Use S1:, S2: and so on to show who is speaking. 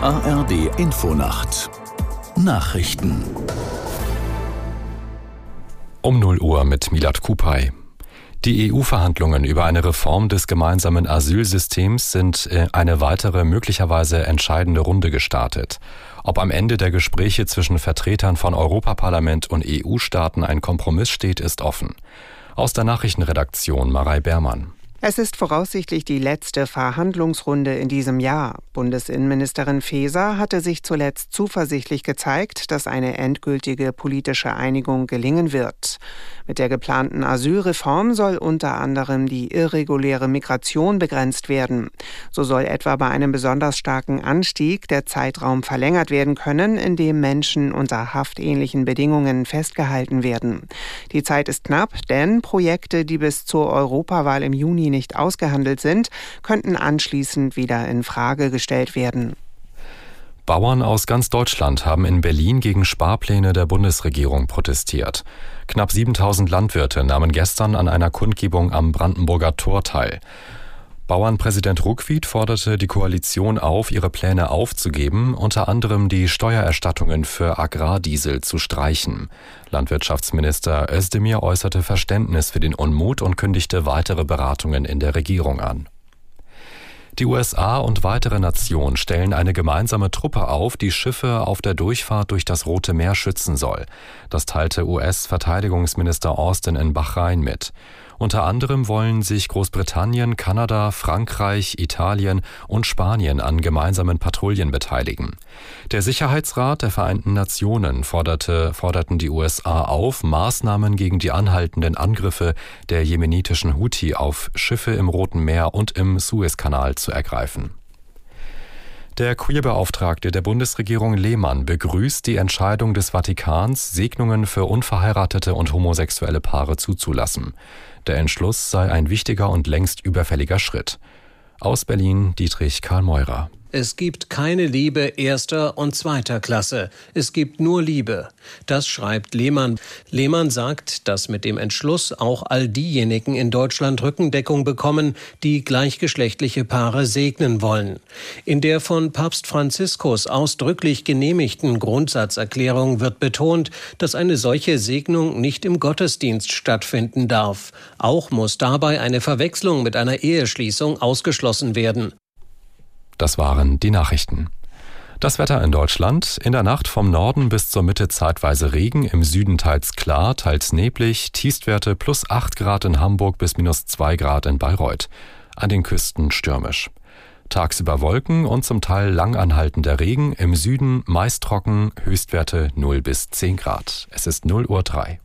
S1: ARD Infonacht Nachrichten
S2: um 0 Uhr mit Milat Kupay. Die EU-Verhandlungen über eine Reform des gemeinsamen Asylsystems sind äh, eine weitere möglicherweise entscheidende Runde gestartet. Ob am Ende der Gespräche zwischen Vertretern von Europaparlament und EU-Staaten ein Kompromiss steht, ist offen. Aus der Nachrichtenredaktion Marei Bermann.
S3: Es ist voraussichtlich die letzte Verhandlungsrunde in diesem Jahr. Bundesinnenministerin Faeser hatte sich zuletzt zuversichtlich gezeigt, dass eine endgültige politische Einigung gelingen wird. Mit der geplanten Asylreform soll unter anderem die irreguläre Migration begrenzt werden. So soll etwa bei einem besonders starken Anstieg der Zeitraum verlängert werden können, in dem Menschen unter haftähnlichen Bedingungen festgehalten werden. Die Zeit ist knapp, denn Projekte, die bis zur Europawahl im Juni nicht ausgehandelt sind, könnten anschließend wieder in Frage gestellt werden.
S2: Bauern aus ganz Deutschland haben in Berlin gegen Sparpläne der Bundesregierung protestiert. Knapp 7000 Landwirte nahmen gestern an einer Kundgebung am Brandenburger Tor teil. Bauernpräsident Ruckwied forderte die Koalition auf, ihre Pläne aufzugeben, unter anderem die Steuererstattungen für Agrardiesel zu streichen. Landwirtschaftsminister Özdemir äußerte Verständnis für den Unmut und kündigte weitere Beratungen in der Regierung an. Die USA und weitere Nationen stellen eine gemeinsame Truppe auf, die Schiffe auf der Durchfahrt durch das Rote Meer schützen soll. Das teilte US-Verteidigungsminister Austin in Bahrain mit. Unter anderem wollen sich Großbritannien, Kanada, Frankreich, Italien und Spanien an gemeinsamen Patrouillen beteiligen. Der Sicherheitsrat der Vereinten Nationen forderte, forderten die USA auf, Maßnahmen gegen die anhaltenden Angriffe der jemenitischen Houthi auf Schiffe im Roten Meer und im Suezkanal zu ergreifen. Der Queerbeauftragte der Bundesregierung Lehmann begrüßt die Entscheidung des Vatikans, Segnungen für unverheiratete und homosexuelle Paare zuzulassen. Der Entschluss sei ein wichtiger und längst überfälliger Schritt. Aus Berlin Dietrich Karl Meurer.
S4: Es gibt keine Liebe erster und zweiter Klasse. Es gibt nur Liebe. Das schreibt Lehmann. Lehmann sagt, dass mit dem Entschluss auch all diejenigen in Deutschland Rückendeckung bekommen, die gleichgeschlechtliche Paare segnen wollen. In der von Papst Franziskus ausdrücklich genehmigten Grundsatzerklärung wird betont, dass eine solche Segnung nicht im Gottesdienst stattfinden darf. Auch muss dabei eine Verwechslung mit einer Eheschließung ausgeschlossen werden.
S2: Das waren die Nachrichten. Das Wetter in Deutschland. In der Nacht vom Norden bis zur Mitte zeitweise Regen, im Süden teils klar, teils neblig, Tiefstwerte plus 8 Grad in Hamburg bis minus 2 Grad in Bayreuth. An den Küsten stürmisch. Tagsüber Wolken und zum Teil langanhaltender Regen, im Süden meist trocken, Höchstwerte 0 bis 10 Grad. Es ist 0 Uhr 3.